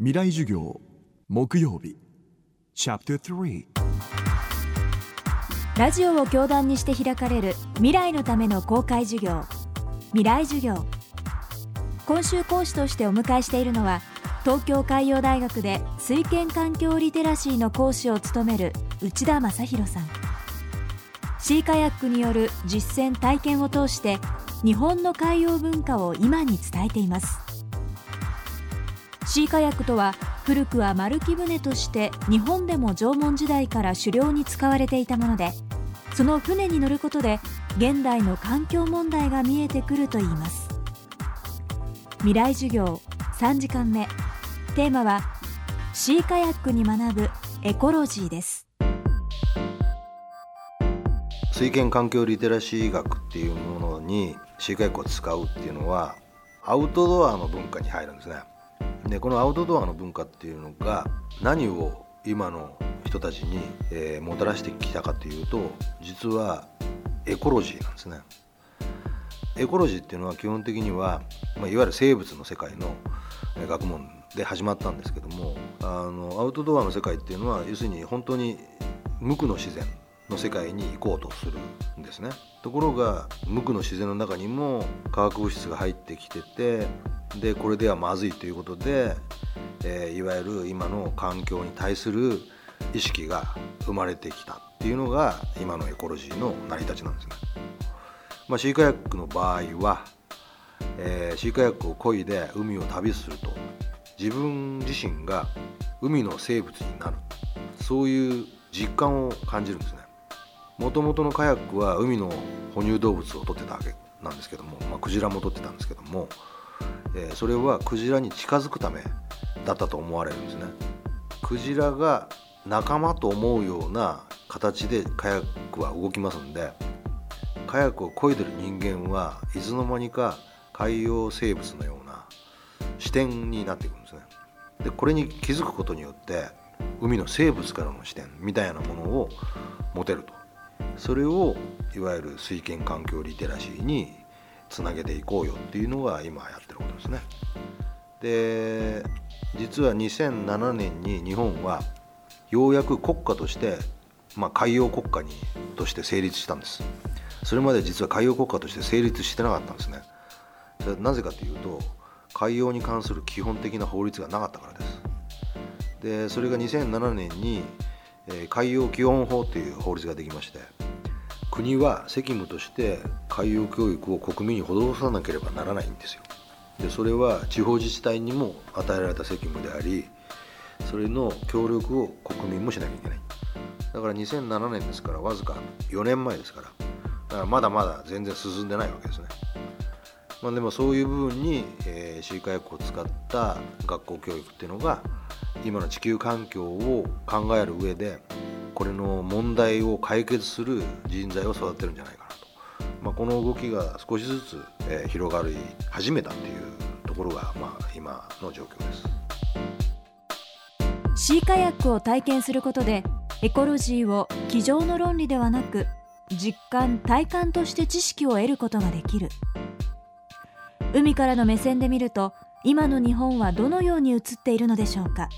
未来授業木曜日チャプターラジオを教壇にして開かれる未来のための公開授業。未来授業。今週講師としてお迎えしているのは東京海洋大学で水権環境リテラシーの講師を務める内田正弘さん。シーカヤックによる実践体験を通して日本の海洋文化を今に伝えています。シーカヤックとは古くは丸木舟として日本でも縄文時代から狩猟に使われていたものでその船に乗ることで現代の環境問題が見えてくるといいます。未来授業3時間目。テーマはシーカヤックに学ぶエコロジーです。水権環境リテラシー学っていうものにシーカヤックを使うっていうのはアウトドアの文化に入るんですね。でこのアウトドアの文化っていうのが何を今の人たちに、えー、もたらしてきたかというと実はエコロジーなんですね。エコロジーっていうのは基本的には、まあ、いわゆる生物の世界の学問で始まったんですけどもあのアウトドアの世界っていうのは要するに本当に無垢の自然の世界に行こうとするんですね。ところが無垢の自然の中にも化学物質が入ってきててでこれではまずいということで、えー、いわゆる今の環境に対する意識が生まれてきたっていうのが今のエコロジーの成り立ちなんですね。まあ、シーカヤックの場合は、えー、シーカヤックを漕いで海を旅すると自分自身が海の生物になるそういう実感を感じるんですね。もともとのカヤックは海の哺乳動物を取ってたわけなんですけども、まあ、クジラも取ってたんですけどもえー、それはクジラに近づくためだったと思われるんですね。クジラが仲間と思うような形でカヤックは動きますんでカヤックを漕いでる人間はいつの間にか海洋生物のような視点になっていくんですね。でこれに気づくことによって海の生物からの視点みたいなものを持てるとそれをいわゆる水権環境リテラシーにつなげていこうよっていうのが今やってることですね。で実は2007年に日本はようやく国家として、まあ、海洋国家にとして成立したんです。それまで実は海洋国家として成立してなかったんですね。それなぜかというと海洋に関する基本的な法律がなかったからです。でそれが2007年に、海洋基本法という法律ができまして国は責務として海洋教育を国民に施さなければならないんですよ。でそれは地方自治体にも与えられた責務でありそれの協力を国民もしなきゃいけない。だから2007年ですからわずか4年前ですからだからまだまだ全然進んでないわけですね。まあ、でもそういう部分に、えー、シーカヤックを使った学校教育っていうのが今の地球環境を考える上でこれの問題を解決する人材を育てるんじゃないかなと、まあ、この動きが少しずつ、えー、広がり始めたっていうところが、まあ、今の状況です。シーカヤックを体験することでエコロジーを机上の論理ではなく実感体感として知識を得ることができる。海からの目線で見ると今の日本はどのように映っているのでしょうか。